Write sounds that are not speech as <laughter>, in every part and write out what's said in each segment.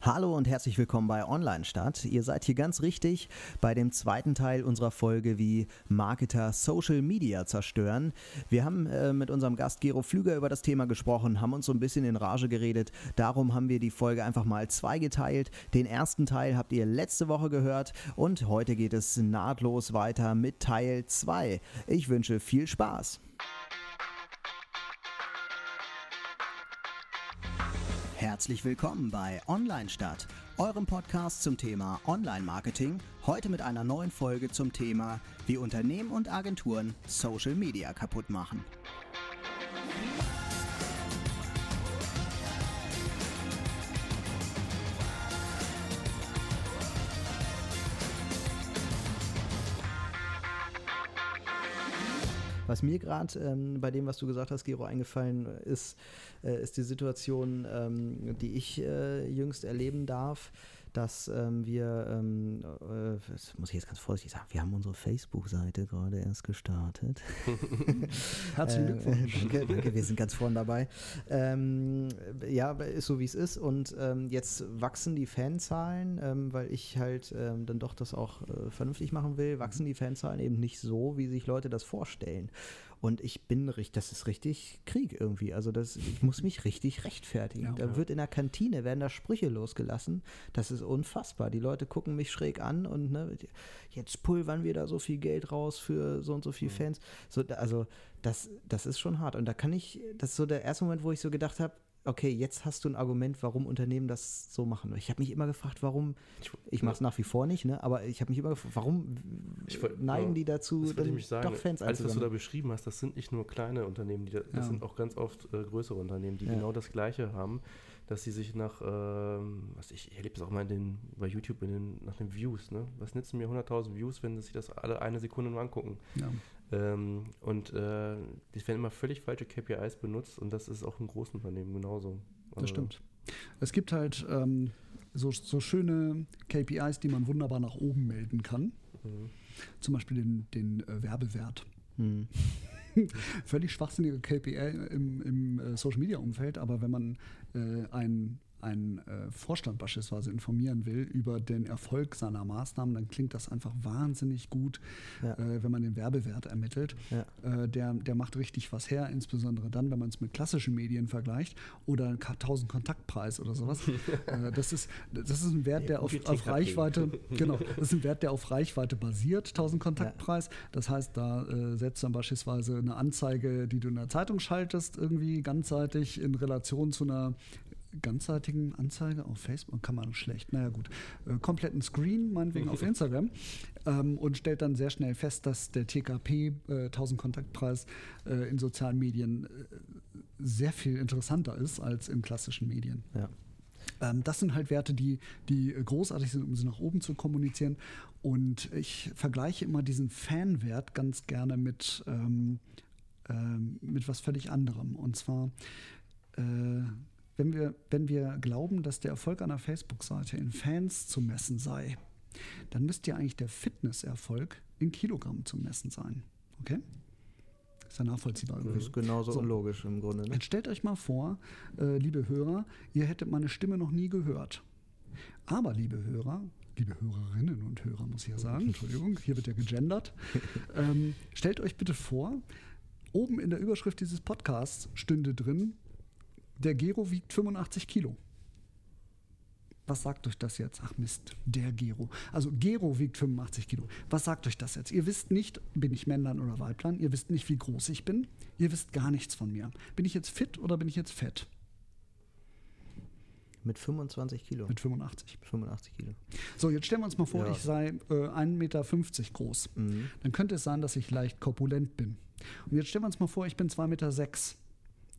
Hallo und herzlich willkommen bei Online Stadt. Ihr seid hier ganz richtig bei dem zweiten Teil unserer Folge, wie Marketer Social Media zerstören. Wir haben äh, mit unserem Gast Gero Flüger über das Thema gesprochen, haben uns so ein bisschen in Rage geredet. Darum haben wir die Folge einfach mal zweigeteilt. Den ersten Teil habt ihr letzte Woche gehört und heute geht es nahtlos weiter mit Teil 2. Ich wünsche viel Spaß. Herzlich willkommen bei Online Stadt, eurem Podcast zum Thema Online Marketing. Heute mit einer neuen Folge zum Thema, wie Unternehmen und Agenturen Social Media kaputt machen. Was mir gerade ähm, bei dem, was du gesagt hast, Gero, eingefallen ist, äh, ist die Situation, ähm, die ich äh, jüngst erleben darf dass ähm, wir, ähm, äh, das muss ich jetzt ganz vorsichtig sagen, wir haben unsere Facebook-Seite gerade erst gestartet. <laughs> Herzlichen äh, Glückwunsch. Äh, danke, danke, wir sind ganz vorne dabei. Ähm, ja, ist so wie es ist und ähm, jetzt wachsen die Fanzahlen, ähm, weil ich halt ähm, dann doch das auch äh, vernünftig machen will, wachsen die Fanzahlen eben nicht so, wie sich Leute das vorstellen. Und ich bin richtig, das ist richtig Krieg irgendwie. Also das, ich muss mich richtig rechtfertigen. Ja, da wird in der Kantine, werden da Sprüche losgelassen. Das ist unfassbar. Die Leute gucken mich schräg an und ne, jetzt pulvern wir da so viel Geld raus für so und so viele Fans. So, also das, das ist schon hart. Und da kann ich, das ist so der erste Moment, wo ich so gedacht habe, okay, jetzt hast du ein Argument, warum Unternehmen das so machen. Ich habe mich immer gefragt, warum, ich mache es nach wie vor nicht, ne? aber ich habe mich immer gefragt, warum wollt, neigen die dazu, dann ich sagen, doch Fans Alles, was du da beschrieben hast, das sind nicht nur kleine Unternehmen, die da, das ja. sind auch ganz oft äh, größere Unternehmen, die ja. genau das Gleiche haben dass sie sich nach, ähm, was ich, ich erlebe es auch mal in den, bei YouTube in den, nach den Views, ne? Was nützen mir 100.000 Views, wenn sie sich das alle eine Sekunde nur angucken? Ähm, und äh, es werden immer völlig falsche KPIs benutzt und das ist auch in großen Unternehmen genauso. Also, das stimmt. Es gibt halt ähm, so, so schöne KPIs, die man wunderbar nach oben melden kann. Mhm. Zum Beispiel den, den äh, Werbewert. Mhm. <laughs> Völlig schwachsinnige KPI im, im äh, Social Media Umfeld, aber wenn man äh, ein einen äh, Vorstand beispielsweise informieren will über den Erfolg seiner Maßnahmen, dann klingt das einfach wahnsinnig gut, ja. äh, wenn man den Werbewert ermittelt. Ja. Äh, der, der macht richtig was her, insbesondere dann, wenn man es mit klassischen Medien vergleicht oder 1000 Kontaktpreis oder sowas. <laughs> Das, ist, das ist ein Wert, der auf, auf Reichweite, <laughs> genau, das ist ein Wert, der auf Reichweite basiert, 1000 Kontaktpreis. Das heißt, da äh, setzt dann beispielsweise eine Anzeige, die du in der Zeitung schaltest, irgendwie ganzseitig in Relation zu einer ganzseitigen Anzeige auf Facebook, kann man schlecht, naja gut, äh, kompletten Screen, meinetwegen auf <laughs> Instagram ähm, und stellt dann sehr schnell fest, dass der TKP äh, 1000 Kontaktpreis äh, in sozialen Medien äh, sehr viel interessanter ist als in klassischen Medien. Ja. Ähm, das sind halt Werte, die, die großartig sind, um sie nach oben zu kommunizieren. Und ich vergleiche immer diesen Fanwert ganz gerne mit, ähm, ähm mit was völlig anderem. Und zwar äh, wenn wir, wenn wir glauben, dass der Erfolg einer Facebook-Seite in Fans zu messen sei, dann müsste ja eigentlich der Fitnesserfolg in Kilogramm zu messen sein. Okay? Ist ja nachvollziehbar. Das ist genauso so. unlogisch im Grunde. Ne? Jetzt stellt euch mal vor, äh, liebe Hörer, ihr hättet meine Stimme noch nie gehört. Aber, liebe Hörer, liebe Hörerinnen und Hörer, muss ich ja sagen, <laughs> Entschuldigung, hier wird ja gegendert. Ähm, stellt euch bitte vor, oben in der Überschrift dieses Podcasts stünde drin, der Gero wiegt 85 Kilo. Was sagt euch das jetzt? Ach Mist, der Gero. Also Gero wiegt 85 Kilo. Was sagt euch das jetzt? Ihr wisst nicht, bin ich Männlein oder Weiblein. Ihr wisst nicht, wie groß ich bin. Ihr wisst gar nichts von mir. Bin ich jetzt fit oder bin ich jetzt fett? Mit 25 Kilo. Mit 85. 85 Kilo. So, jetzt stellen wir uns mal vor, ja. ich sei äh, 1,50 Meter groß. Mhm. Dann könnte es sein, dass ich leicht korpulent bin. Und jetzt stellen wir uns mal vor, ich bin 2,6 Meter.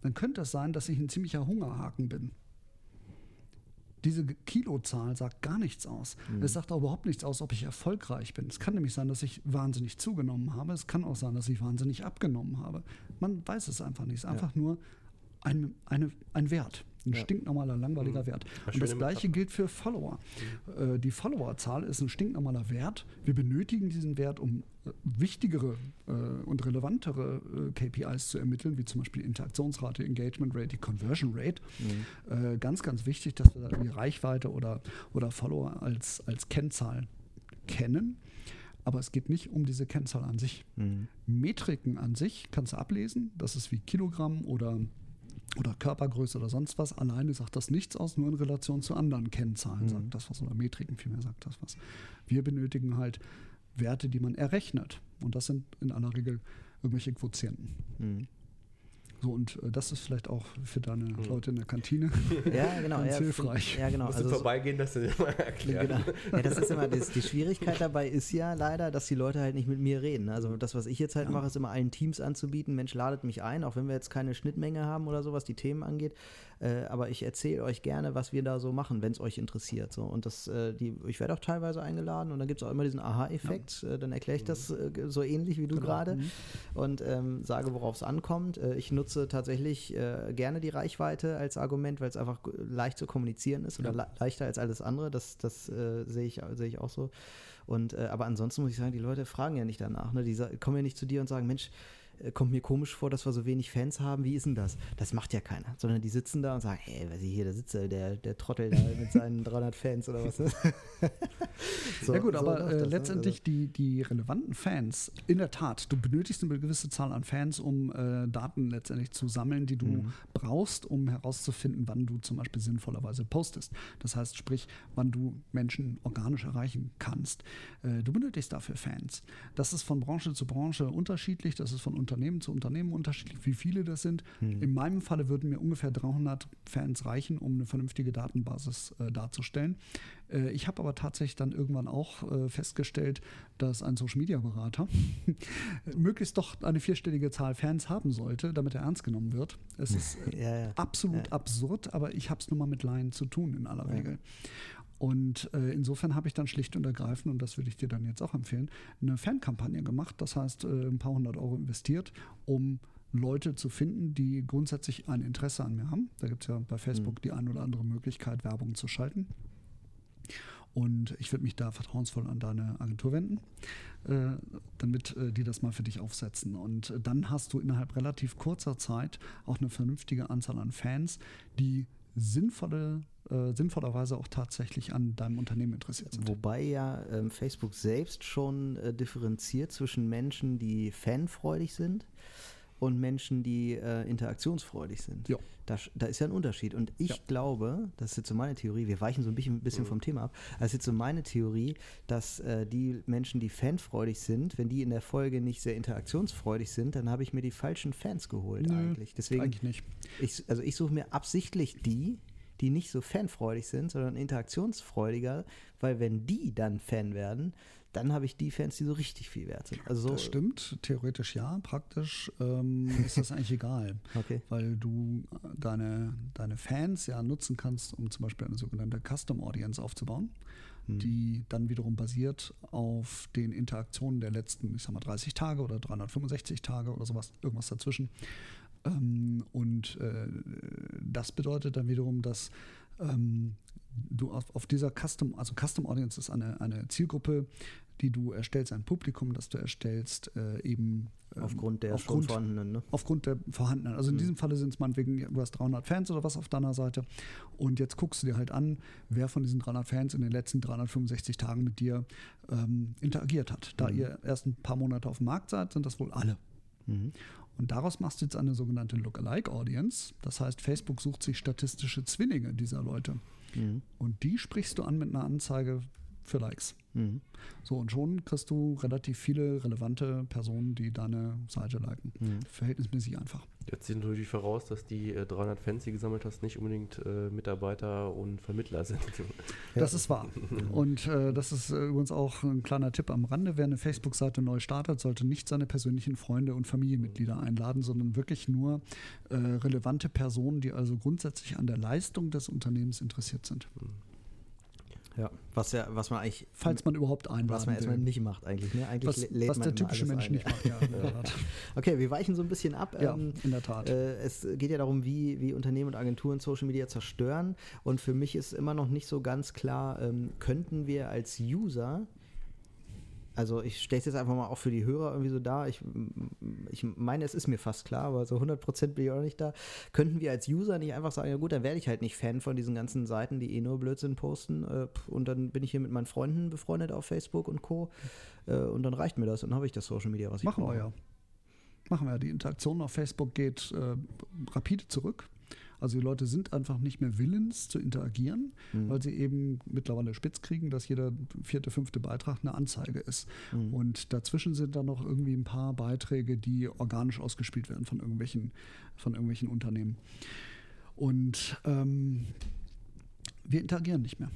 Dann könnte es sein, dass ich ein ziemlicher Hungerhaken bin. Diese Kilozahl sagt gar nichts aus. Mhm. Es sagt auch überhaupt nichts aus, ob ich erfolgreich bin. Es kann nämlich sein, dass ich wahnsinnig zugenommen habe. Es kann auch sein, dass ich wahnsinnig abgenommen habe. Man weiß es einfach nicht. Es ist einfach ja. nur ein, eine, ein Wert. Ein ja. stinknormaler, langweiliger mhm. Wert. Und das gleiche gilt für Follower. Mhm. Äh, die Followerzahl ist ein stinknormaler Wert. Wir benötigen diesen Wert, um äh, wichtigere äh, und relevantere äh, KPIs zu ermitteln, wie zum Beispiel Interaktionsrate, Engagement Rate, die Conversion Rate. Mhm. Äh, ganz, ganz wichtig, dass wir die Reichweite oder, oder Follower als, als Kennzahl kennen. Aber es geht nicht um diese Kennzahl an sich. Mhm. Metriken an sich kannst du ablesen. Das ist wie Kilogramm oder oder Körpergröße oder sonst was. Alleine sagt das nichts aus, nur in Relation zu anderen Kennzahlen mhm. sagt das was oder Metriken vielmehr sagt das was. Wir benötigen halt Werte, die man errechnet. Und das sind in aller Regel irgendwelche Quotienten. Mhm. So, und äh, das ist vielleicht auch für deine mhm. Leute in der Kantine <laughs> ja, genau, ganz ja, hilfreich. Ja, genau. also vorbeigehen, dass du dir mal erklären. Genau. <laughs> Ja, das ist immer, das, die Schwierigkeit dabei ist ja leider, dass die Leute halt nicht mit mir reden. Also das, was ich jetzt halt ja. mache, ist immer allen Teams anzubieten, Mensch, ladet mich ein, auch wenn wir jetzt keine Schnittmenge haben oder so, was die Themen angeht. Äh, aber ich erzähle euch gerne, was wir da so machen, wenn es euch interessiert. So. Und das, äh, die, ich werde auch teilweise eingeladen und dann gibt es auch immer diesen Aha-Effekt. Ja. Äh, dann erkläre ich das äh, so ähnlich wie du genau. gerade mhm. und ähm, sage, worauf es ankommt. Äh, ich nutze tatsächlich äh, gerne die Reichweite als Argument, weil es einfach leicht zu kommunizieren ist oder ja. le leichter als alles andere. Das, das sehe ich, seh ich auch so. Und, aber ansonsten muss ich sagen, die Leute fragen ja nicht danach. Ne? Die kommen ja nicht zu dir und sagen, Mensch, äh, kommt mir komisch vor, dass wir so wenig Fans haben. Wie ist denn das? Das macht ja keiner. Sondern die sitzen da und sagen, hey, was ich hier, da sitzt der, der Trottel da mit seinen <laughs> 300 Fans oder was. <laughs> so, ja gut, so aber äh, das, ne? letztendlich also. die, die relevanten Fans, in der Tat, du benötigst eine gewisse Zahl an Fans, um äh, Daten letztendlich zu sammeln, die du mhm. brauchst, um herauszufinden, wann du zum Beispiel sinnvollerweise postest. Das heißt, sprich, wann du Menschen organisch erreichen kannst. Äh, du benötigst dafür Fans. Das ist von Branche zu Branche unterschiedlich, das ist von Unternehmen zu Unternehmen unterschiedlich, wie viele das sind. Mhm. In meinem Falle würden mir ungefähr 300 Fans reichen, um eine vernünftige Datenbasis äh, darzustellen. Äh, ich habe aber tatsächlich dann irgendwann auch äh, festgestellt, dass ein Social Media Berater <laughs> möglichst doch eine vierstellige Zahl Fans haben sollte, damit er ernst genommen wird. Es ist äh, ja, ja. absolut ja. absurd, aber ich habe es nun mal mit Laien zu tun in aller Regel. Und äh, insofern habe ich dann schlicht und ergreifend, und das würde ich dir dann jetzt auch empfehlen, eine Fankampagne gemacht. Das heißt, äh, ein paar hundert Euro investiert, um Leute zu finden, die grundsätzlich ein Interesse an mir haben. Da gibt es ja bei Facebook mhm. die ein oder andere Möglichkeit, Werbung zu schalten. Und ich würde mich da vertrauensvoll an deine Agentur wenden, äh, damit äh, die das mal für dich aufsetzen. Und äh, dann hast du innerhalb relativ kurzer Zeit auch eine vernünftige Anzahl an Fans, die sinnvolle äh, sinnvollerweise auch tatsächlich an deinem Unternehmen interessiert sind. Wobei ja ähm, Facebook selbst schon äh, differenziert zwischen Menschen, die fanfreudig sind und Menschen, die äh, interaktionsfreudig sind. Ja. Da, da, ist ja ein Unterschied. Und ich ja. glaube, das ist jetzt so meine Theorie, wir weichen so ein bisschen, ein bisschen mhm. vom Thema ab, das ist jetzt so meine Theorie, dass äh, die Menschen, die fanfreudig sind, wenn die in der Folge nicht sehr interaktionsfreudig sind, dann habe ich mir die falschen Fans geholt Nö, eigentlich. Deswegen, eigentlich nicht. Ich, also ich suche mir absichtlich die, die nicht so fanfreudig sind, sondern interaktionsfreudiger, weil wenn die dann Fan werden, dann habe ich die Fans, die so richtig viel wert sind. Also so das stimmt, theoretisch ja, praktisch ähm, <laughs> ist das eigentlich egal. Okay. Weil du deine, deine Fans ja nutzen kannst, um zum Beispiel eine sogenannte Custom Audience aufzubauen, hm. die dann wiederum basiert auf den Interaktionen der letzten, ich sag mal, 30 Tage oder 365 Tage oder sowas, irgendwas dazwischen. Ähm, und äh, das bedeutet dann wiederum, dass ähm, du auf, auf, dieser Custom, also Custom Audience ist eine, eine Zielgruppe, die du erstellst, ein Publikum, das du erstellst, äh, eben ähm, aufgrund der aufgrund, vorhandenen. Ne? Aufgrund der vorhandenen. Also in mhm. diesem Falle sind es meinetwegen, du hast 300 Fans oder was auf deiner Seite und jetzt guckst du dir halt an, wer von diesen 300 Fans in den letzten 365 Tagen mit dir ähm, interagiert hat. Da mhm. ihr erst ein paar Monate auf dem Markt seid, sind das wohl alle. Mhm. Und daraus machst du jetzt eine sogenannte Lookalike Audience. Das heißt, Facebook sucht sich statistische Zwillinge dieser Leute. Mhm. Und die sprichst du an mit einer Anzeige für Likes. Mhm. So, und schon kriegst du relativ viele relevante Personen, die deine Seite liken. Mhm. Verhältnismäßig einfach. Jetzt sieht natürlich voraus, dass die äh, 300 Fans, die gesammelt hast, nicht unbedingt äh, Mitarbeiter und Vermittler sind. <laughs> Das ist wahr. Und äh, das ist äh, übrigens auch ein kleiner Tipp am Rande. Wer eine Facebook-Seite neu startet, sollte nicht seine persönlichen Freunde und Familienmitglieder einladen, sondern wirklich nur äh, relevante Personen, die also grundsätzlich an der Leistung des Unternehmens interessiert sind. Mhm. Ja, was ja, was man eigentlich. Falls man überhaupt einladen Was man erstmal nicht macht, eigentlich. Ne? eigentlich was, was der typische Mensch ein. nicht macht, ja. okay, wir weichen so ein bisschen ab. Ja, ähm, in der Tat. Äh, es geht ja darum, wie, wie Unternehmen und Agenturen Social Media zerstören. Und für mich ist immer noch nicht so ganz klar, ähm, könnten wir als User also ich stelle es jetzt einfach mal auch für die Hörer irgendwie so dar. Ich, ich meine, es ist mir fast klar, aber so 100% bin ich auch nicht da. Könnten wir als User nicht einfach sagen, ja gut, dann werde ich halt nicht Fan von diesen ganzen Seiten, die eh nur Blödsinn posten äh, und dann bin ich hier mit meinen Freunden befreundet auf Facebook und Co. Äh, und dann reicht mir das und dann habe ich das Social Media, was ich Machen brauche. wir ja. Machen wir ja. Die Interaktion auf Facebook geht äh, rapide zurück. Also die Leute sind einfach nicht mehr willens zu interagieren, mhm. weil sie eben mittlerweile spitz kriegen, dass jeder vierte, fünfte Beitrag eine Anzeige ist. Mhm. Und dazwischen sind dann noch irgendwie ein paar Beiträge, die organisch ausgespielt werden von irgendwelchen, von irgendwelchen Unternehmen. Und ähm, wir interagieren nicht mehr.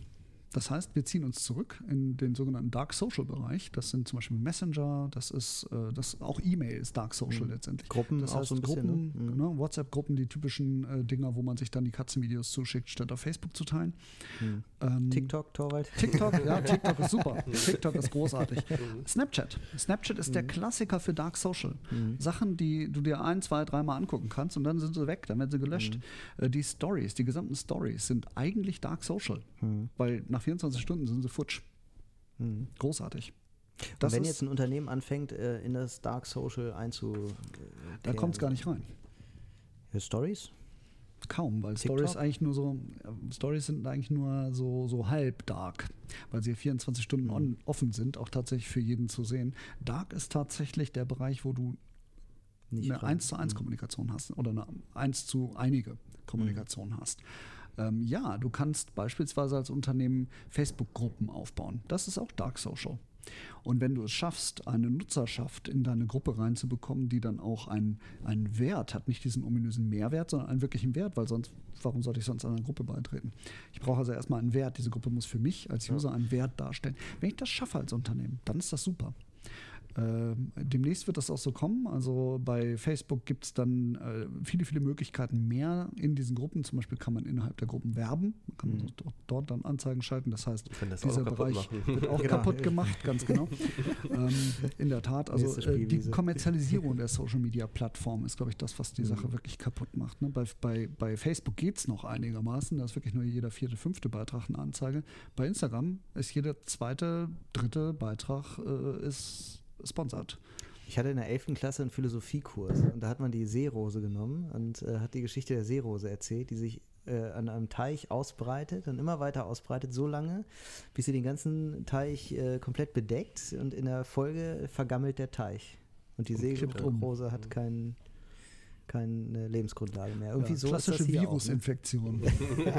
Das heißt, wir ziehen uns zurück in den sogenannten Dark Social Bereich. Das sind zum Beispiel Messenger, das ist äh, das auch E-Mail ist Dark Social mhm. letztendlich. Gruppen, das heißt so Gruppen, ne? Mhm. ne, WhatsApp-Gruppen, die typischen äh, Dinger, wo man sich dann die Katzenvideos zuschickt, statt auf Facebook zu teilen. Mhm. Ähm, TikTok, Torwald. TikTok, ja, <laughs> TikTok ist super. TikTok ist großartig. Mhm. Snapchat. Snapchat ist der mhm. Klassiker für Dark Social. Mhm. Sachen, die du dir ein, zwei, dreimal angucken kannst und dann sind sie weg, dann werden sie gelöscht. Äh, die Stories, die gesamten Stories sind eigentlich Dark Social, weil nach 24 Stunden sind sie futsch. Mhm. Großartig. Das wenn jetzt ein Unternehmen anfängt, äh, in das Dark Social einzu. Da kommt es gar nicht rein. Stories? Kaum, weil TikTok? Stories eigentlich nur so, Stories sind eigentlich nur so, so halb dark, weil sie 24 Stunden on, mhm. offen sind, auch tatsächlich für jeden zu sehen. Dark ist tatsächlich der Bereich, wo du Nicht eine 1 zu 1 mhm. Kommunikation hast oder eine 1 zu einige Kommunikation mhm. hast. Ähm, ja, du kannst beispielsweise als Unternehmen Facebook-Gruppen aufbauen. Das ist auch Dark Social. Und wenn du es schaffst, eine Nutzerschaft in deine Gruppe reinzubekommen, die dann auch einen, einen Wert hat, nicht diesen ominösen Mehrwert, sondern einen wirklichen Wert, weil sonst, warum sollte ich sonst einer Gruppe beitreten? Ich brauche also erstmal einen Wert. Diese Gruppe muss für mich als User einen Wert darstellen. Wenn ich das schaffe als Unternehmen, dann ist das super. Äh, demnächst wird das auch so kommen. Also bei Facebook gibt es dann äh, viele, viele Möglichkeiten mehr in diesen Gruppen. Zum Beispiel kann man innerhalb der Gruppen werben. Man kann mhm. dort, dort, dann Anzeigen schalten. Das heißt, das dieser Bereich machen. wird auch <laughs> genau. kaputt gemacht, ganz genau. ähm, in der Tat, also äh, die Kommerzialisierung der <laughs> Social Media Plattform ist, glaube ich, das, was die mhm. Sache wirklich kaputt macht. Ne? Bei, bei, bei Facebook geht es noch einigermaßen. Da ist wirklich nur jeder vierte, fünfte Beitrag eine Anzeige. Bei Instagram ist jeder zweite, dritte Beitrag äh, ist sponsert. Ich hatte in der 11. Klasse einen Philosophiekurs und da hat man die Seerose genommen und äh, hat die Geschichte der Seerose erzählt, die sich äh, an einem Teich ausbreitet und immer weiter ausbreitet, so lange, bis sie den ganzen Teich äh, komplett bedeckt und in der Folge vergammelt der Teich. Und die Seerose hat keinen keine Lebensgrundlage mehr. Irgendwie ja, so klassische ne? Virusinfektion. Ne? <laughs>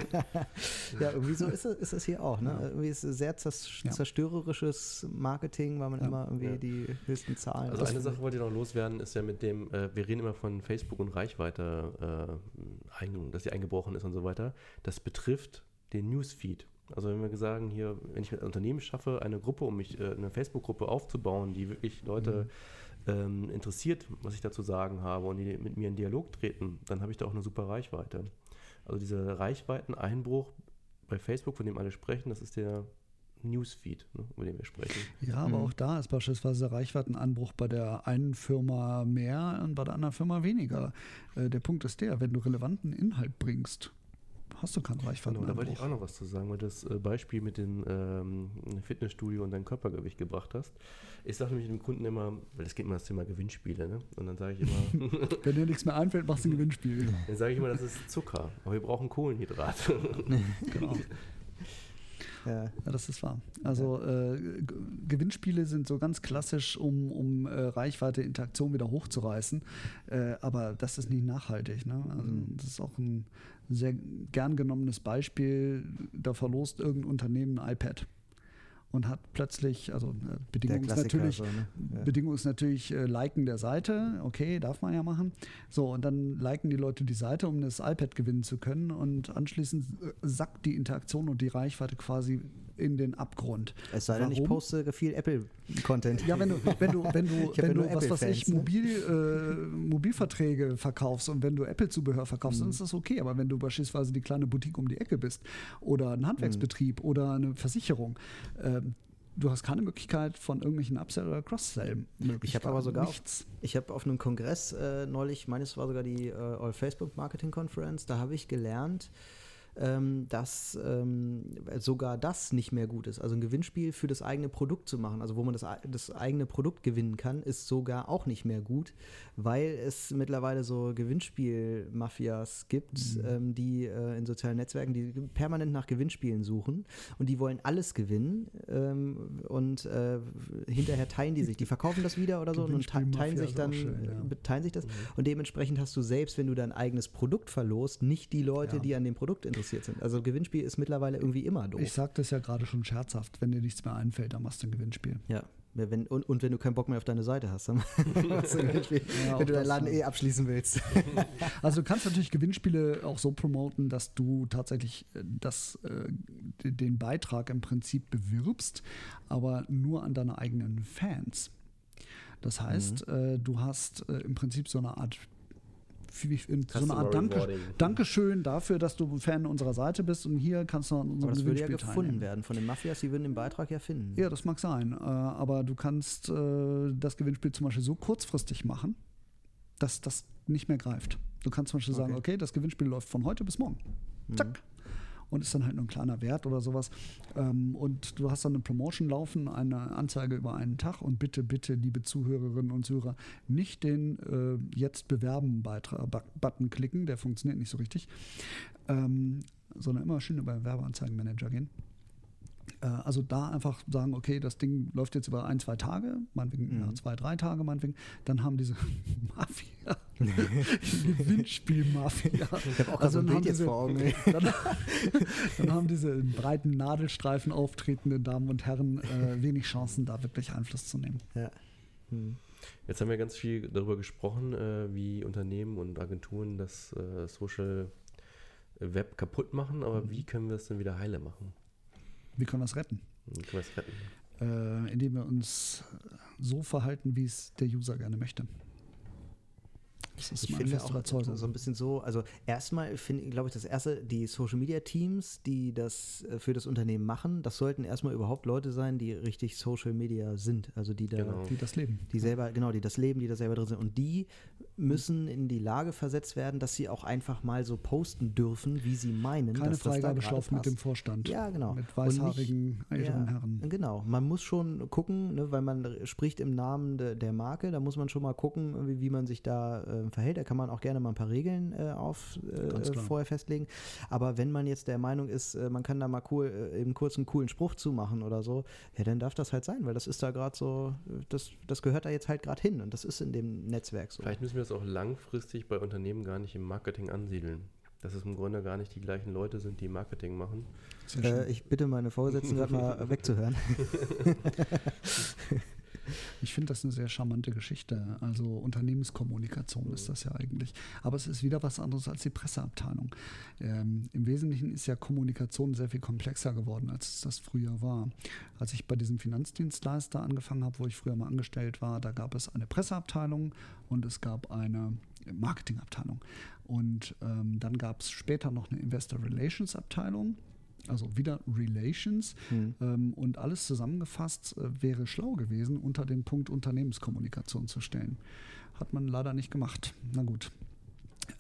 ja, irgendwie so ist es, ist es hier auch. Ne? Ja. Irgendwie ist es sehr zerstörerisches Marketing, weil man ja. immer irgendwie die höchsten Zahlen. Also eine Sache wollte ich noch loswerden, ist ja mit dem, äh, wir reden immer von Facebook und Reichweite, äh, ein, dass sie eingebrochen ist und so weiter. Das betrifft den Newsfeed. Also wenn wir sagen, hier, wenn ich mit einem Unternehmen schaffe, eine Gruppe, um mich, äh, eine Facebook-Gruppe aufzubauen, die wirklich Leute mhm ähm, interessiert, was ich dazu sagen habe und die mit mir in Dialog treten, dann habe ich da auch eine super Reichweite. Also dieser Reichweiteneinbruch bei Facebook, von dem alle sprechen, das ist der Newsfeed, ne, über den wir sprechen. Ja, aber mhm. auch da ist beispielsweise der Reichweitenanbruch bei der einen Firma mehr und bei der anderen Firma weniger. Äh, der Punkt ist der, wenn du relevanten Inhalt bringst, hast du keinen Reichweite. Genau, da wollte ich auch noch was zu sagen, weil du das äh, Beispiel mit dem ähm, Fitnessstudio und deinem Körpergewicht gebracht hast. Ich sage nämlich dem Kunden immer, weil es geht immer das Thema Gewinnspiele, ne? Und dann sage ich immer. <laughs> Wenn dir nichts mehr einfällt, machst du ein Gewinnspiel. <laughs> Dann sage ich immer, das ist Zucker, aber wir brauchen Kohlenhydrate. <laughs> genau. Ja. das ist wahr. Also äh, Gewinnspiele sind so ganz klassisch, um, um äh, Reichweite, Interaktion wieder hochzureißen. Äh, aber das ist nicht nachhaltig. Ne? Also, mhm. das ist auch ein sehr gern genommenes Beispiel. Da verlost irgendein Unternehmen ein iPad und hat plötzlich, also äh, Bedingung ist natürlich, so, ne? ja. Bedingung ist natürlich äh, Liken der Seite, okay, darf man ja machen. So, und dann liken die Leute die Seite, um das iPad gewinnen zu können und anschließend äh, sackt die Interaktion und die Reichweite quasi in den Abgrund. Es sei denn, ich poste viel Apple-Content. Ja, wenn du, wenn du, wenn du, <laughs> wenn du was weiß ich, ne? Mobil, äh, Mobilverträge verkaufst und wenn du Apple-Zubehör verkaufst, mhm. dann ist das okay. Aber wenn du beispielsweise die kleine Boutique um die Ecke bist oder ein Handwerksbetrieb mhm. oder eine Versicherung, äh, du hast keine Möglichkeit von irgendwelchen Upsell- oder Cross-Sell. Ich habe aber sogar nichts. Auf, ich habe auf einem Kongress äh, neulich, meines war sogar die äh, All Facebook Marketing Conference, da habe ich gelernt, ähm, dass ähm, sogar das nicht mehr gut ist. Also ein Gewinnspiel für das eigene Produkt zu machen, also wo man das, das eigene Produkt gewinnen kann, ist sogar auch nicht mehr gut, weil es mittlerweile so Gewinnspiel-Mafias gibt, mhm. ähm, die äh, in sozialen Netzwerken, die permanent nach Gewinnspielen suchen und die wollen alles gewinnen ähm, und äh, hinterher teilen die sich. Die verkaufen das wieder oder so und teilen sich dann schön, ja. teilen sich das mhm. und dementsprechend hast du selbst, wenn du dein eigenes Produkt verlost, nicht die Leute, ja. die an dem Produkt interessiert interessiert sind. Also Gewinnspiel ist mittlerweile irgendwie immer doof. Ich sagte es ja gerade schon scherzhaft, wenn dir nichts mehr einfällt, dann machst du ein Gewinnspiel. Ja. Wenn, und, und wenn du keinen Bock mehr auf deine Seite hast, dann <laughs> machst du ein Gewinnspiel, <laughs> ja, wenn du deinen Laden eh abschließen willst. <laughs> also du kannst natürlich Gewinnspiele auch so promoten, dass du tatsächlich äh, das, äh, den Beitrag im Prinzip bewirbst, aber nur an deine eigenen Fans. Das heißt, mhm. äh, du hast äh, im Prinzip so eine Art so eine Art Danke, Dankeschön dafür, dass du Fan unserer Seite bist und hier kannst du an unserem aber das würde ja gefunden teilnehmen. werden von den Mafias, die würden den Beitrag ja finden. Ja, das mag sein, äh, aber du kannst äh, das Gewinnspiel zum Beispiel so kurzfristig machen, dass das nicht mehr greift. Du kannst zum Beispiel okay. sagen, okay, das Gewinnspiel läuft von heute bis morgen. Mhm. Und ist dann halt nur ein kleiner Wert oder sowas. Ähm, und du hast dann eine Promotion laufen, eine Anzeige über einen Tag und bitte, bitte, liebe Zuhörerinnen und Zuhörer, nicht den äh, Jetzt bewerben-Button klicken, der funktioniert nicht so richtig, ähm, sondern immer schön über den Werbeanzeigenmanager gehen. Äh, also da einfach sagen, okay, das Ding läuft jetzt über ein, zwei Tage, meinetwegen mhm. ja, zwei, drei Tage, meinetwegen. Dann haben diese <laughs> Mafia, <laughs> Gewinnspiel-Mafia. Ich habe auch also so ein Bild jetzt vor Augen. <laughs> Dann, dann, haben diese breiten Nadelstreifen auftretenden Damen und Herren äh, wenig Chancen, da wirklich Einfluss zu nehmen. Ja. Hm. Jetzt haben wir ganz viel darüber gesprochen, äh, wie Unternehmen und Agenturen das äh, Social Web kaputt machen, aber mhm. wie können wir es denn wieder heile machen? Wie können wir es retten? Wie können wir es retten? Äh, indem wir uns so verhalten, wie es der User gerne möchte. Das ist ich finde auch so ein bisschen so, also erstmal finde glaube ich, das erste, die Social Media Teams, die das äh, für das Unternehmen machen, das sollten erstmal überhaupt Leute sein, die richtig Social Media sind, also die da, genau. die das leben. Die selber, genau, die das leben, die da selber drin sind. Und die müssen in die Lage versetzt werden, dass sie auch einfach mal so posten dürfen, wie sie meinen. Keine Freigabeschlaufe mit dem Vorstand. Ja, genau. Mit weißhaarigen älteren ja, Herren. Genau. Man muss schon gucken, ne, weil man spricht im Namen de, der Marke, da muss man schon mal gucken, wie, wie man sich da äh, verhält. Da kann man auch gerne mal ein paar Regeln äh, auf äh, vorher festlegen. Aber wenn man jetzt der Meinung ist, äh, man kann da mal cool äh, eben kurz einen coolen Spruch zumachen oder so, ja, dann darf das halt sein, weil das ist da gerade so, das, das gehört da jetzt halt gerade hin und das ist in dem Netzwerk so. Vielleicht müssen wir das auch langfristig bei Unternehmen gar nicht im Marketing ansiedeln dass es im Grunde gar nicht die gleichen Leute sind, die Marketing machen. Äh, ich bitte meine Vorgesetzten gerade mal <laughs> wegzuhören. <laughs> Ich finde das eine sehr charmante Geschichte. Also Unternehmenskommunikation ist das ja eigentlich. Aber es ist wieder was anderes als die Presseabteilung. Ähm, Im Wesentlichen ist ja Kommunikation sehr viel komplexer geworden, als es das früher war. Als ich bei diesem Finanzdienstleister angefangen habe, wo ich früher mal angestellt war, da gab es eine Presseabteilung und es gab eine Marketingabteilung. Und ähm, dann gab es später noch eine Investor Relations Abteilung also wieder Relations hm. ähm, und alles zusammengefasst äh, wäre schlau gewesen, unter den Punkt Unternehmenskommunikation zu stellen. Hat man leider nicht gemacht. Na gut.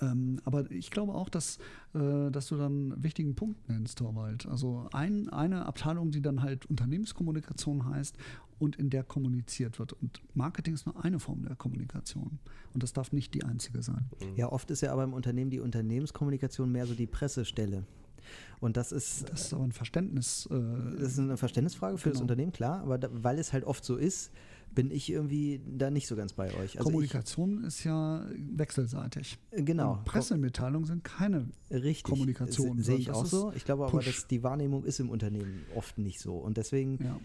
Ähm, aber ich glaube auch, dass, äh, dass du dann einen wichtigen Punkt nennst, Torwald. Also ein, eine Abteilung, die dann halt Unternehmenskommunikation heißt und in der kommuniziert wird. Und Marketing ist nur eine Form der Kommunikation. Und das darf nicht die einzige sein. Ja, oft ist ja aber im Unternehmen die Unternehmenskommunikation mehr so die Pressestelle. Und das ist. Das ist aber ein Verständnis. Äh, das ist eine Verständnisfrage für genau. das Unternehmen, klar, aber da, weil es halt oft so ist, bin ich irgendwie da nicht so ganz bei euch. Also Kommunikation ich, ist ja wechselseitig. Genau. Und Pressemitteilungen sind keine Richtig. Kommunikation. Sehe ich auch so. Ich glaube aber, dass die Wahrnehmung ist im Unternehmen oft nicht so. Und deswegen ja.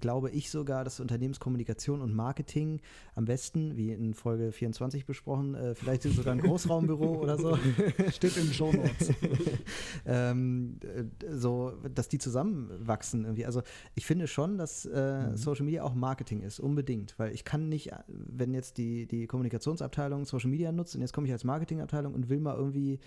Glaube ich sogar, dass Unternehmenskommunikation und Marketing am besten, wie in Folge 24 besprochen, äh, vielleicht sogar ein Großraumbüro oder so. <laughs> Steht in den Show Notes. <laughs> ähm, äh, so, dass die zusammenwachsen irgendwie. Also ich finde schon, dass äh, mhm. Social Media auch Marketing ist, unbedingt. Weil ich kann nicht, wenn jetzt die, die Kommunikationsabteilung Social Media nutzt und jetzt komme ich als Marketingabteilung und will mal irgendwie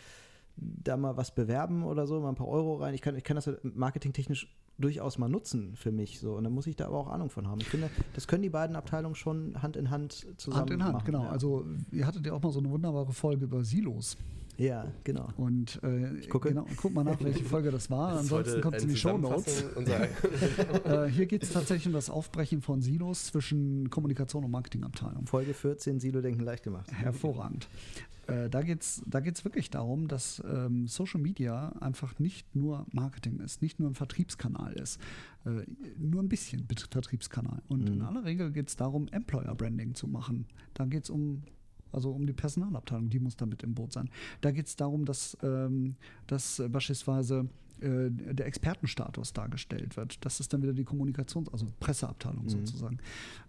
da mal was bewerben oder so, mal ein paar Euro rein. Ich kann, ich kann das marketingtechnisch durchaus mal nutzen für mich. So. Und dann muss ich da aber auch Ahnung von haben. Ich finde, das können die beiden Abteilungen schon Hand in Hand zusammen Hand in Hand, machen, genau. Ja. Also ihr hattet ja auch mal so eine wunderbare Folge über Silos. Ja, genau. Und äh, ich gucke. Genau, guck mal nach, welche Folge das war. Das Ansonsten kommt es in die Show Notes. <laughs> äh, hier geht es tatsächlich um das Aufbrechen von Silos zwischen Kommunikation und Marketingabteilung. Folge 14, Silo-Denken leicht gemacht. Hervorragend. Äh, da geht es da geht's wirklich darum, dass ähm, Social Media einfach nicht nur Marketing ist, nicht nur ein Vertriebskanal ist, äh, nur ein bisschen Vertriebskanal. Und mhm. in aller Regel geht es darum, Employer Branding zu machen. Da geht es um also um die Personalabteilung, die muss da mit im Boot sein. Da geht es darum, dass, ähm, dass beispielsweise äh, der Expertenstatus dargestellt wird. Das ist dann wieder die Kommunikations-, also Presseabteilung mhm. sozusagen.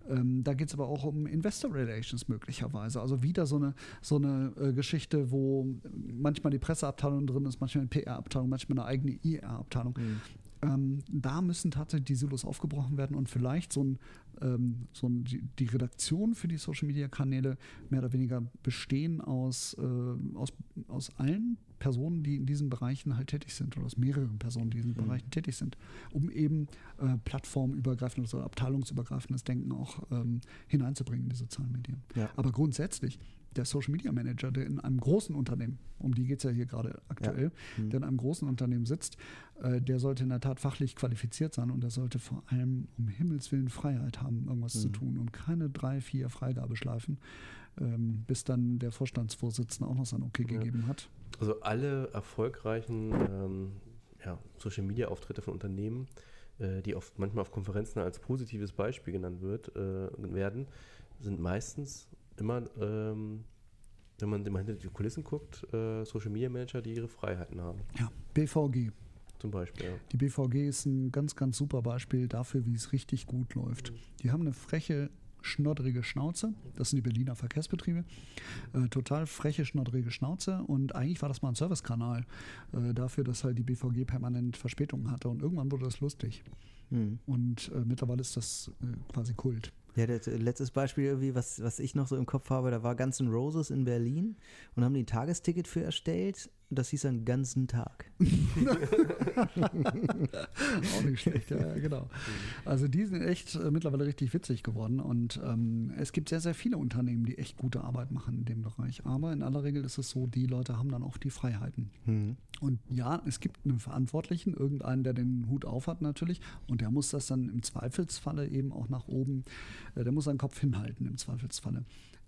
Ähm, da geht es aber auch um Investor Relations möglicherweise. Also wieder so eine, so eine äh, Geschichte, wo manchmal die Presseabteilung drin ist, manchmal eine PR-Abteilung, manchmal eine eigene IR-Abteilung. Mhm. Ähm, da müssen tatsächlich die Silos aufgebrochen werden und vielleicht so ein, ähm, so ein, die, die, Redaktion für die Social Media Kanäle mehr oder weniger bestehen aus, äh, aus, aus allen Personen, die in diesen Bereichen halt tätig sind oder aus mehreren Personen, die in diesen mhm. Bereichen tätig sind, um eben äh, plattformübergreifendes oder abteilungsübergreifendes Denken auch ähm, hineinzubringen in die sozialen Medien. Ja. Aber grundsätzlich der Social Media Manager, der in einem großen Unternehmen, um die geht es ja hier gerade aktuell, ja. mhm. der in einem großen Unternehmen sitzt, äh, der sollte in der Tat fachlich qualifiziert sein und der sollte vor allem um Himmels Willen Freiheit haben, irgendwas mhm. zu tun und keine drei, vier Freigabeschleifen, ähm, bis dann der Vorstandsvorsitzende auch noch sein Okay ja. gegeben hat. Also alle erfolgreichen ähm, ja, Social Media Auftritte von Unternehmen, äh, die oft manchmal auf Konferenzen als positives Beispiel genannt wird, äh, werden, sind meistens immer, ähm, wenn man hinter die Kulissen guckt, äh, Social Media Manager, die ihre Freiheiten haben. Ja, BVG. Zum Beispiel, ja. Die BVG ist ein ganz, ganz super Beispiel dafür, wie es richtig gut läuft. Mhm. Die haben eine freche, schnoddrige Schnauze. Das sind die Berliner Verkehrsbetriebe. Äh, total freche, schnoddrige Schnauze. Und eigentlich war das mal ein Servicekanal äh, dafür, dass halt die BVG permanent Verspätungen hatte. Und irgendwann wurde das lustig. Mhm. Und äh, mittlerweile ist das äh, quasi Kult. Ja, das letztes Beispiel irgendwie, was, was ich noch so im Kopf habe, da war Guns N' Roses in Berlin und haben die ein Tagesticket für erstellt das hieß einen ganzen Tag. <laughs> Auch nicht schlecht, ja, genau. Also die sind echt äh, mittlerweile richtig witzig geworden und ähm, es gibt sehr, sehr viele Unternehmen, die echt gute Arbeit machen in dem Bereich. Aber in aller Regel ist es so, die Leute haben dann auch die Freiheiten. Mhm. Und ja, es gibt einen Verantwortlichen, irgendeinen, der den Hut aufhat natürlich und der muss das dann im Zweifelsfalle eben auch nach oben, äh, der muss seinen Kopf hinhalten im Zweifelsfalle.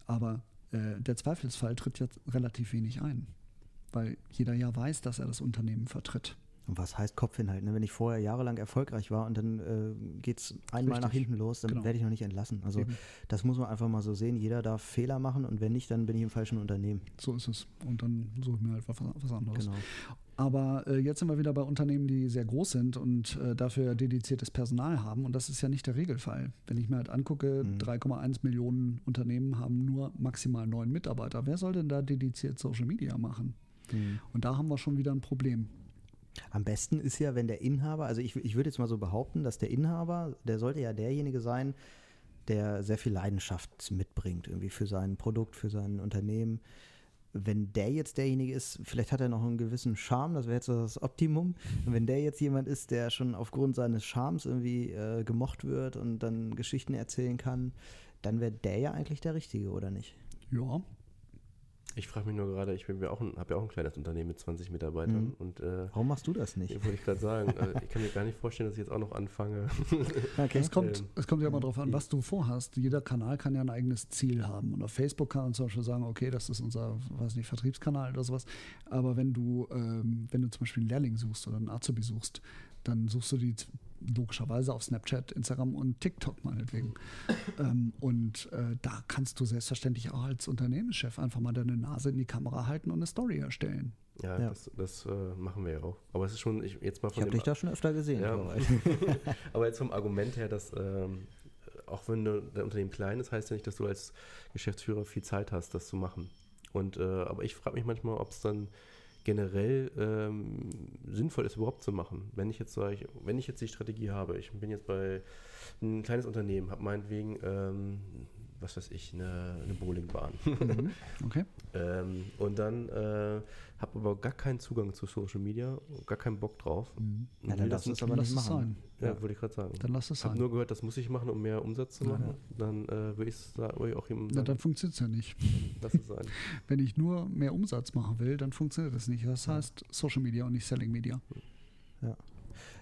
Aber äh, der Zweifelsfall tritt jetzt relativ wenig ein weil jeder ja weiß, dass er das Unternehmen vertritt. Und was heißt Kopf hinhalten? Ne? Wenn ich vorher jahrelang erfolgreich war und dann äh, geht es einmal Richtig. nach hinten los, dann genau. werde ich noch nicht entlassen. Also Eben. das muss man einfach mal so sehen. Jeder darf Fehler machen und wenn nicht, dann bin ich im falschen Unternehmen. So ist es. Und dann suche ich mir halt was, was anderes. Genau. Aber äh, jetzt sind wir wieder bei Unternehmen, die sehr groß sind und äh, dafür dediziertes Personal haben. Und das ist ja nicht der Regelfall. Wenn ich mir halt angucke, mhm. 3,1 Millionen Unternehmen haben nur maximal neun Mitarbeiter. Wer soll denn da dediziert Social Media machen? Mhm. Und da haben wir schon wieder ein Problem. Am besten ist ja, wenn der Inhaber, also ich, ich würde jetzt mal so behaupten, dass der Inhaber, der sollte ja derjenige sein, der sehr viel Leidenschaft mitbringt, irgendwie für sein Produkt, für sein Unternehmen. Wenn der jetzt derjenige ist, vielleicht hat er noch einen gewissen Charme, das wäre jetzt das Optimum. Und wenn der jetzt jemand ist, der schon aufgrund seines Charmes irgendwie äh, gemocht wird und dann Geschichten erzählen kann, dann wäre der ja eigentlich der Richtige, oder nicht? Ja, ich frage mich nur gerade, ich habe ja, auch ein, hab ja auch ein kleines Unternehmen mit 20 Mitarbeitern. Mhm. Und, äh, Warum machst du das nicht? Wollte ich gerade sagen. äh, ich kann mir gar nicht vorstellen, dass ich jetzt auch noch anfange. <laughs> okay. es, kommt, ähm, es kommt ja immer darauf an, was du vorhast. Jeder Kanal kann ja ein eigenes Ziel haben. Und auf Facebook kann man zum Beispiel sagen, okay, das ist unser, weiß nicht, Vertriebskanal oder sowas. Aber wenn du, ähm, wenn du zum Beispiel einen Lehrling suchst oder einen Azubi suchst, dann suchst du die logischerweise auf Snapchat, Instagram und TikTok meinetwegen. ähm, und äh, da kannst du selbstverständlich auch als Unternehmenschef einfach mal deine Nase in die Kamera halten und eine Story erstellen. Ja, ja. das, das äh, machen wir ja auch. Aber es ist schon, ich, jetzt mal von Ich habe dich da schon öfter gesehen. Ja. <laughs> aber jetzt vom Argument her, dass ähm, auch wenn dein Unternehmen klein ist, heißt ja nicht, dass du als Geschäftsführer viel Zeit hast, das zu machen. Und äh, aber ich frage mich manchmal, ob es dann generell ähm, sinnvoll ist, überhaupt zu machen. Wenn ich jetzt sage, wenn ich jetzt die Strategie habe, ich bin jetzt bei ein kleines Unternehmen, habe meinetwegen ähm, was weiß ich, eine, eine Bowlingbahn. Mhm. <laughs> Okay. ähm, und dann äh, habe aber gar keinen Zugang zu Social Media, gar keinen Bock drauf. Mhm. Ja, dann lass es aber nicht machen. Sein. Ja, ja. würde ich gerade sagen. Dann lass es sein. Ich habe nur gehört, das muss ich machen, um mehr Umsatz zu machen. Ja, dann äh, würde ich würd auch ihm. Ja, dann funktioniert es ja nicht. Lass es sein. <laughs> Wenn ich nur mehr Umsatz machen will, dann funktioniert das nicht. Das heißt Social Media und nicht Selling Media. Ja.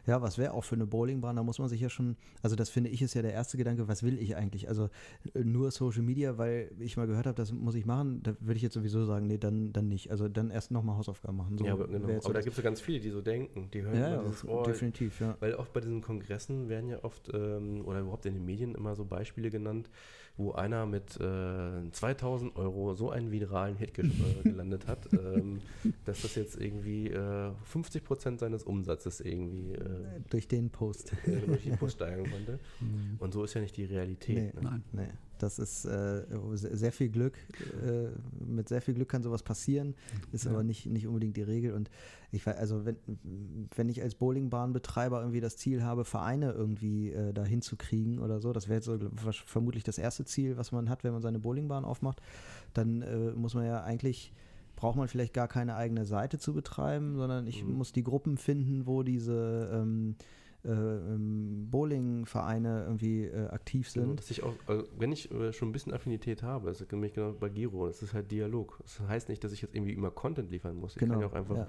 Ja, was wäre auch für eine Bowlingbahn? Da muss man sich ja schon, also das finde ich ist ja der erste Gedanke, was will ich eigentlich? Also äh, nur Social Media, weil ich mal gehört habe, das muss ich machen, da würde ich jetzt sowieso sagen, nee, dann, dann nicht. Also dann erst nochmal Hausaufgaben machen. So ja, aber, genau. aber da gibt es ja ganz viele, die so denken. Die hören ja, dieses, oh, definitiv, ja. Weil oft bei diesen Kongressen werden ja oft, ähm, oder überhaupt in den Medien immer so Beispiele genannt, wo einer mit äh, 2000 Euro so einen viralen Hit ge äh, gelandet hat, ähm, dass das jetzt irgendwie äh, 50 Prozent seines Umsatzes irgendwie äh, durch den Post durch den Post steigern konnte. Mhm. <laughs> Und so ist ja nicht die Realität. Nee, ne? Nein, nee. Das ist äh, sehr viel Glück. Äh, mit sehr viel Glück kann sowas passieren, ist ja. aber nicht, nicht unbedingt die Regel. Und ich also wenn, wenn ich als Bowlingbahnbetreiber irgendwie das Ziel habe, Vereine irgendwie äh, da hinzukriegen oder so, das wäre jetzt so, vermutlich das erste Ziel, was man hat, wenn man seine Bowlingbahn aufmacht, dann äh, muss man ja eigentlich braucht man vielleicht gar keine eigene Seite zu betreiben, sondern ich mhm. muss die Gruppen finden, wo diese ähm, äh, ähm, Bowling-Vereine irgendwie äh, aktiv genau, sind. Genau, dass ich auch, also wenn ich äh, schon ein bisschen Affinität habe, das ist nämlich genau bei Giro, das ist halt Dialog. Das heißt nicht, dass ich jetzt irgendwie immer Content liefern muss. Ich genau, kann ja auch einfach ja.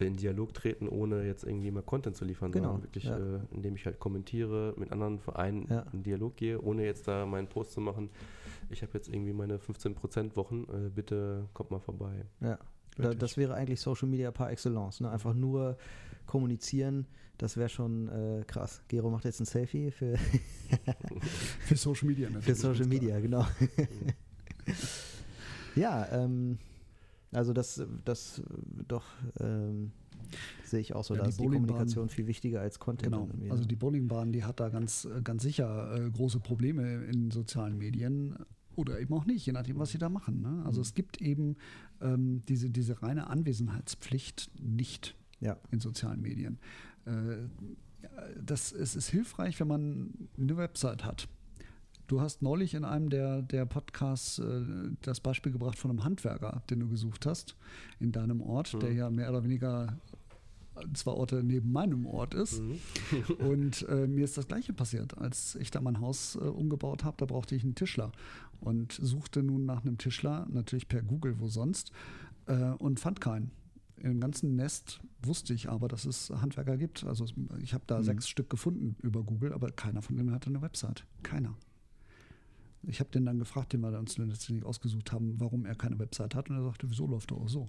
in Dialog treten, ohne jetzt irgendwie immer Content zu liefern, genau, sondern wirklich, ja. äh, indem ich halt kommentiere, mit anderen Vereinen ja. in Dialog gehe, ohne jetzt da meinen Post zu machen. Ich habe jetzt irgendwie meine 15% Wochen, äh, bitte kommt mal vorbei. Ja. Das wäre eigentlich Social Media par excellence. Ne? Einfach nur kommunizieren, das wäre schon äh, krass. Gero macht jetzt ein Selfie für, <laughs> für Social Media. Natürlich. Für Social Media, genau. ja, ähm, also das, das doch ähm, sehe ich auch so. Ja, da ist die Kommunikation viel wichtiger als Content. Genau. Also die Bowlingbahn, die hat da ganz, ganz sicher äh, große Probleme in sozialen Medien. Oder eben auch nicht, je nachdem, was sie da machen. Ne? Also mhm. es gibt eben ähm, diese, diese reine Anwesenheitspflicht nicht ja. in sozialen Medien. Äh, das, es ist hilfreich, wenn man eine Website hat. Du hast neulich in einem der, der Podcasts äh, das Beispiel gebracht von einem Handwerker, den du gesucht hast, in deinem Ort, mhm. der ja mehr oder weniger zwei Orte neben meinem Ort ist. Mhm. <laughs> und äh, mir ist das Gleiche passiert, als ich da mein Haus äh, umgebaut habe. Da brauchte ich einen Tischler und suchte nun nach einem Tischler, natürlich per Google, wo sonst, äh, und fand keinen. Im ganzen Nest wusste ich aber, dass es Handwerker gibt. Also ich habe da mhm. sechs Stück gefunden über Google, aber keiner von denen hatte eine Website. Keiner. Ich habe den dann gefragt, den wir uns letztendlich ausgesucht haben, warum er keine Website hat. Und er sagte, wieso läuft er auch so? Mhm.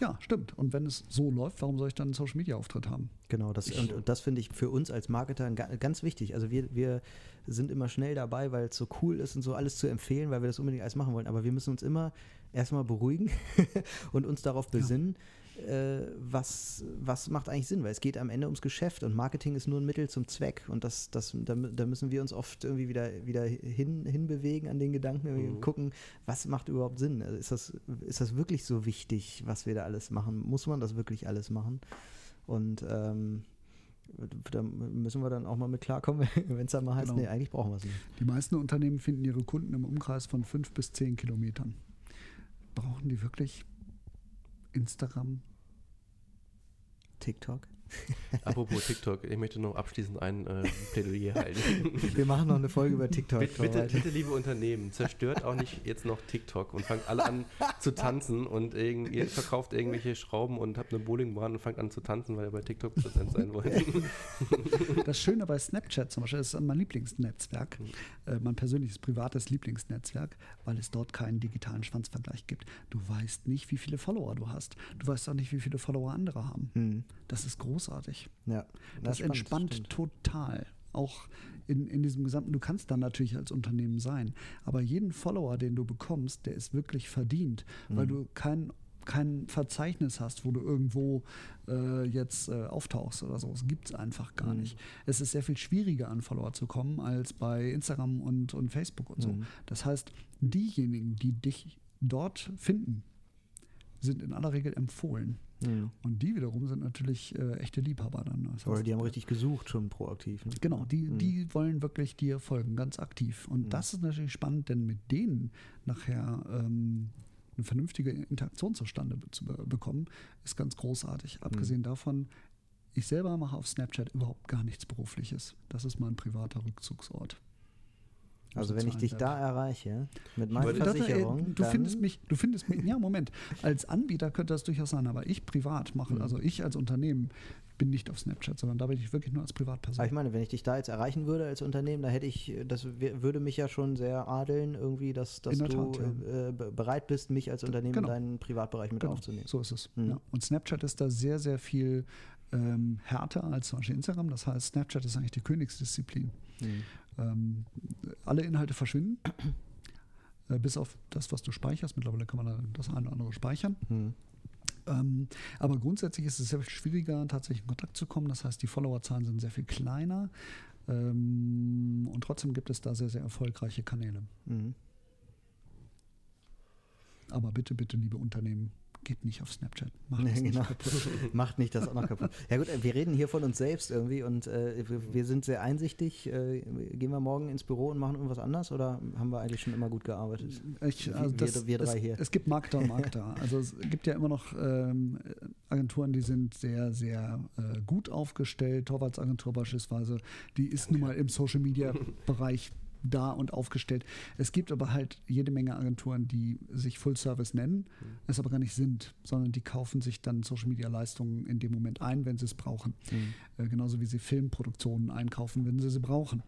Ja, stimmt. Und wenn es so läuft, warum soll ich dann einen Social Media Auftritt haben? Genau, das, und, und das finde ich für uns als Marketer ganz wichtig. Also wir, wir sind immer schnell dabei, weil es so cool ist und so alles zu empfehlen, weil wir das unbedingt alles machen wollen. Aber wir müssen uns immer erstmal beruhigen <laughs> und uns darauf besinnen, ja. Äh, was, was macht eigentlich Sinn, weil es geht am Ende ums Geschäft und Marketing ist nur ein Mittel zum Zweck und das, das, da, da müssen wir uns oft irgendwie wieder, wieder hin, hinbewegen an den Gedanken, mhm. gucken, was macht überhaupt Sinn? Also ist, das, ist das wirklich so wichtig, was wir da alles machen? Muss man das wirklich alles machen? Und ähm, da müssen wir dann auch mal mit klarkommen, <laughs> wenn es dann mal heißt, genau. nee, eigentlich brauchen wir es nicht. Die meisten Unternehmen finden ihre Kunden im Umkreis von fünf bis zehn Kilometern brauchen die wirklich Instagram? TikTok? <laughs> Apropos TikTok, ich möchte noch abschließend ein äh, Plädoyer halten. <laughs> Wir machen noch eine Folge über TikTok. bitte, bitte, bitte, liebe Unternehmen, zerstört auch nicht jetzt noch TikTok und fangt alle an zu tanzen und ihr verkauft irgendwelche Schrauben und habt eine Bowlingbahn und fangt an zu tanzen, weil ihr bei TikTok präsent sein wollt. <laughs> Das Schöne bei Snapchat zum Beispiel ist mein Lieblingsnetzwerk, mhm. äh, mein persönliches privates Lieblingsnetzwerk, weil es dort keinen digitalen Schwanzvergleich gibt. Du weißt nicht, wie viele Follower du hast. Du weißt auch nicht, wie viele Follower andere haben. Mhm. Das ist großartig. Ja, das, das entspannt stimmt. total. Auch in, in diesem gesamten, du kannst dann natürlich als Unternehmen sein, aber jeden Follower, den du bekommst, der ist wirklich verdient, mhm. weil du kein kein Verzeichnis hast, wo du irgendwo äh, jetzt äh, auftauchst oder so. Es gibt es einfach gar mhm. nicht. Es ist sehr viel schwieriger, an Follower zu kommen, als bei Instagram und, und Facebook und so. Mhm. Das heißt, diejenigen, die dich dort finden, sind in aller Regel empfohlen. Mhm. Und die wiederum sind natürlich äh, echte Liebhaber dann. Das heißt, Oder die haben richtig gesucht, schon proaktiv. Ne? Genau, die, mhm. die wollen wirklich dir folgen, ganz aktiv. Und mhm. das ist natürlich spannend, denn mit denen nachher ähm, eine vernünftige Interaktion zustande zu bekommen, ist ganz großartig. Abgesehen mhm. davon, ich selber mache auf Snapchat überhaupt gar nichts Berufliches. Das ist mein privater Rückzugsort. Also wenn ich dich da erreiche mit meiner äh, Versicherung, du findest mich, du findest mich, ja Moment, als Anbieter könnte das durchaus sein, aber ich privat mache, mhm. also ich als Unternehmen bin nicht auf Snapchat, sondern da bin ich wirklich nur als Privatperson. Aber ich meine, wenn ich dich da jetzt erreichen würde als Unternehmen, da hätte ich, das würde mich ja schon sehr adeln irgendwie, dass, dass du Tat, ja. äh, bereit bist, mich als Unternehmen genau. in deinen Privatbereich mit genau. aufzunehmen. So ist es. Mhm. Ja. Und Snapchat ist da sehr, sehr viel ähm, härter als zum Beispiel Instagram. Das heißt, Snapchat ist eigentlich die Königsdisziplin. Mhm. Ähm, alle Inhalte verschwinden, <clears throat> äh, bis auf das, was du speicherst. Mittlerweile kann man das eine oder andere speichern. Mhm. Ähm, aber grundsätzlich ist es sehr viel schwieriger, tatsächlich in Kontakt zu kommen. Das heißt, die Followerzahlen sind sehr viel kleiner. Ähm, und trotzdem gibt es da sehr, sehr erfolgreiche Kanäle. Mhm. Aber bitte, bitte, liebe Unternehmen, geht nicht auf Snapchat. Macht, nee, genau. nicht <laughs> Macht nicht das auch noch kaputt. Ja gut, wir reden hier von uns selbst irgendwie und äh, wir, sind sehr einsichtig. Äh, gehen wir morgen ins Büro und machen irgendwas anders oder haben wir eigentlich schon immer gut gearbeitet? Ich, also das, wir, drei es, hier. Es gibt Markter und Markter. <laughs> also es gibt ja immer noch ähm, Agenturen, die sind sehr, sehr äh, gut aufgestellt. Torvalds-Agentur beispielsweise, die ist nun mal im Social-Media-Bereich da und aufgestellt. Es gibt aber halt jede Menge Agenturen, die sich Full Service nennen, mhm. es aber gar nicht sind, sondern die kaufen sich dann Social Media Leistungen in dem Moment ein, wenn sie es brauchen. Mhm. Äh, genauso wie sie Filmproduktionen einkaufen, wenn sie sie brauchen.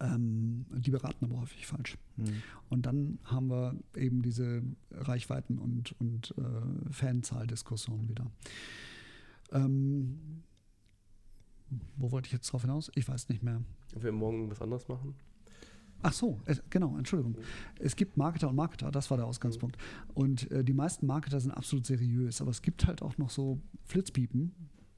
Ähm, die beraten aber häufig falsch. Mhm. Und dann haben wir eben diese Reichweiten- und, und äh, Fanzahldiskussion wieder. Ähm, wo wollte ich jetzt drauf hinaus? Ich weiß nicht mehr. Ob wir morgen was anderes machen? Ach so, genau, Entschuldigung. Es gibt Marketer und Marketer, das war der Ausgangspunkt. Und äh, die meisten Marketer sind absolut seriös, aber es gibt halt auch noch so Flitzpiepen,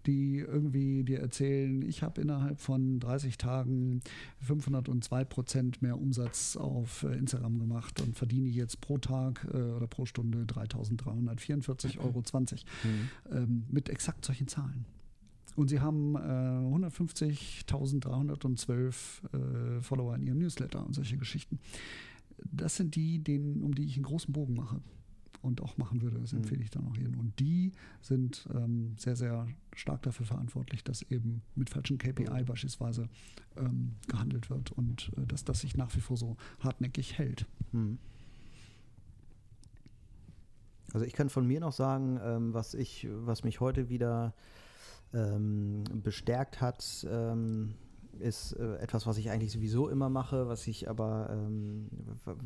die irgendwie dir erzählen, ich habe innerhalb von 30 Tagen 502 Prozent mehr Umsatz auf äh, Instagram gemacht und verdiene jetzt pro Tag äh, oder pro Stunde 3.344,20 Euro mhm. ähm, mit exakt solchen Zahlen. Und sie haben äh, 150.312 äh, Follower in ihrem Newsletter und solche Geschichten. Das sind die, denen, um die ich einen großen Bogen mache und auch machen würde. Das mhm. empfehle ich dann auch jedem. Und die sind ähm, sehr, sehr stark dafür verantwortlich, dass eben mit falschen KPI mhm. beispielsweise ähm, gehandelt wird und äh, dass das sich nach wie vor so hartnäckig hält. Mhm. Also ich kann von mir noch sagen, ähm, was ich, was mich heute wieder ähm, bestärkt hat, ähm, ist äh, etwas, was ich eigentlich sowieso immer mache, was ich aber, ähm,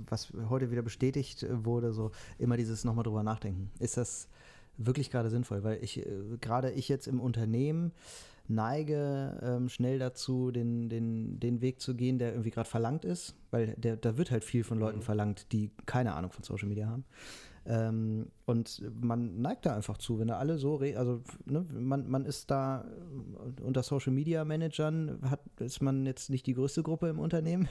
was heute wieder bestätigt wurde, so immer dieses nochmal drüber nachdenken. Ist das wirklich gerade sinnvoll? Weil ich, äh, gerade ich jetzt im Unternehmen, neige ähm, schnell dazu, den, den, den Weg zu gehen, der irgendwie gerade verlangt ist, weil der, da wird halt viel von Leuten mhm. verlangt, die keine Ahnung von Social Media haben. Ähm, und man neigt da einfach zu, wenn da alle so reden, also ne, man, man ist da unter Social Media Managern hat, ist man jetzt nicht die größte Gruppe im Unternehmen.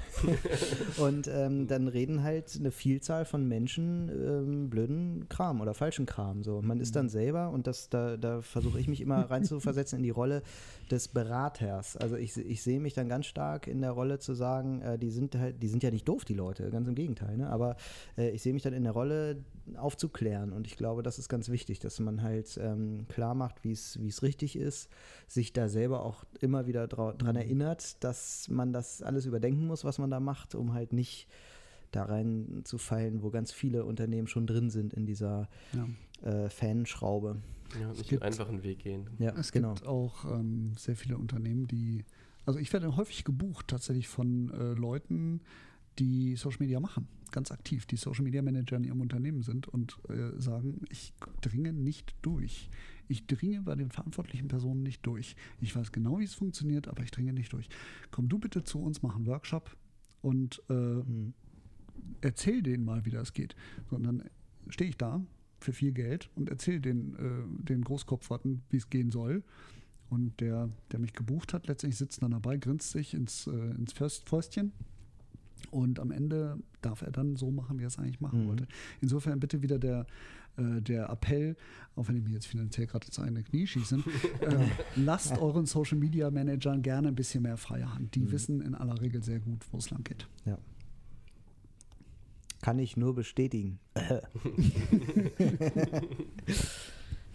<laughs> und ähm, dann reden halt eine Vielzahl von Menschen ähm, blöden Kram oder falschen Kram. So. Man ist dann mhm. selber, und das, da, da versuche ich mich immer reinzuversetzen in die Rolle des Beraters. Also ich, ich sehe mich dann ganz stark in der Rolle zu sagen, äh, die sind halt, die sind ja nicht doof, die Leute, ganz im Gegenteil. Ne? Aber äh, ich sehe mich dann in der Rolle aufzuklären. Und ich glaube, das ist ganz wichtig, dass man halt ähm, klar macht, wie es richtig ist, sich da selber auch immer wieder dran mhm. erinnert, dass man das alles überdenken muss, was man da macht, um halt nicht da rein zu fallen, wo ganz viele Unternehmen schon drin sind in dieser ja. äh, Fanschraube. Ja, nicht gibt, einen einfachen Weg gehen. Ja, es genau. gibt auch ähm, sehr viele Unternehmen, die, also ich werde häufig gebucht tatsächlich von äh, Leuten, die Social Media machen, ganz aktiv, die Social Media Manager in ihrem Unternehmen sind und äh, sagen, ich dringe nicht durch. Ich dringe bei den verantwortlichen Personen nicht durch. Ich weiß genau, wie es funktioniert, aber ich dringe nicht durch. Komm du bitte zu uns, mach einen Workshop und äh, mhm. erzähl denen mal, wie das geht. So, dann stehe ich da für viel Geld und erzähle den, äh, den Großkopferten, wie es gehen soll. Und der, der mich gebucht hat, letztendlich sitzt dann dabei, grinst sich ins, äh, ins Fäustchen. Und am Ende darf er dann so machen, wie er es eigentlich machen mhm. wollte. Insofern bitte wieder der, äh, der Appell, auch wenn ich mir jetzt finanziell gerade ins eigene Knie schießen, <laughs> äh, lasst euren Social Media Managern gerne ein bisschen mehr freie Hand. Die mhm. wissen in aller Regel sehr gut, wo es lang geht. Ja. Kann ich nur bestätigen. <laughs> <laughs>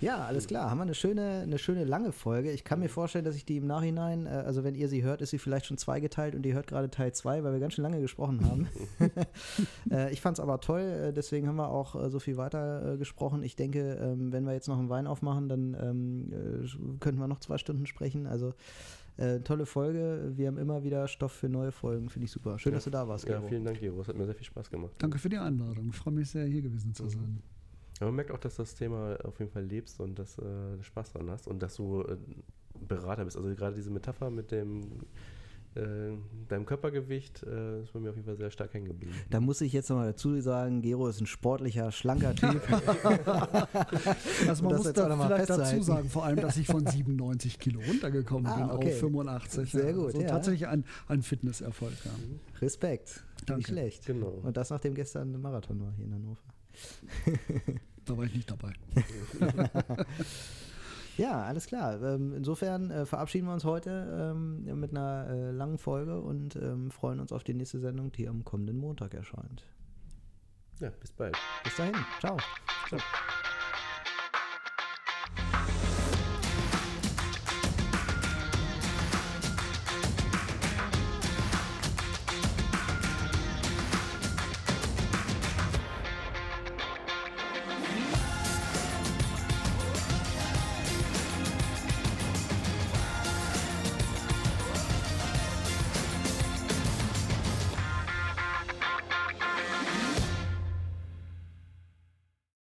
Ja, alles klar. Haben wir eine schöne, eine schöne lange Folge. Ich kann mir vorstellen, dass ich die im Nachhinein, äh, also wenn ihr sie hört, ist sie vielleicht schon zweigeteilt und ihr hört gerade Teil 2, weil wir ganz schön lange gesprochen haben. <laughs> <laughs> äh, ich fand es aber toll, äh, deswegen haben wir auch so viel weiter gesprochen. Ich denke, ähm, wenn wir jetzt noch einen Wein aufmachen, dann ähm, äh, könnten wir noch zwei Stunden sprechen. Also tolle Folge. Wir haben immer wieder Stoff für neue Folgen. Finde ich super. Schön, ja. dass du da warst. Ja, Gero. vielen Dank, Gero. Es hat mir sehr viel Spaß gemacht. Danke für die Einladung. Ich freue mich sehr, hier gewesen zu mhm. sein. Ja, man merkt auch, dass das Thema auf jeden Fall lebst und dass äh, du Spaß dran hast und dass du äh, Berater bist. Also gerade diese Metapher mit dem äh, deinem Körpergewicht äh, ist bei mir auf jeden Fall sehr stark hängen geblieben. Da muss ich jetzt nochmal dazu sagen, Gero ist ein sportlicher, schlanker <laughs> Typ. also man muss da vielleicht dazu sagen, vor allem, dass ich von 97 Kilo runtergekommen ah, bin okay. auf 85. Sehr gut. Also ja. Tatsächlich ein, ein Fitnesserfolg. Ja. Respekt. Danke. Nicht schlecht. Genau. Und das nachdem gestern ein Marathon war hier in Hannover. <laughs> da war ich nicht dabei. <laughs> ja, alles klar. Ähm, insofern äh, verabschieden wir uns heute ähm, mit einer äh, langen Folge und ähm, freuen uns auf die nächste Sendung, die am kommenden Montag erscheint. Ja, bis bald. Bis dahin. Ciao. Ciao.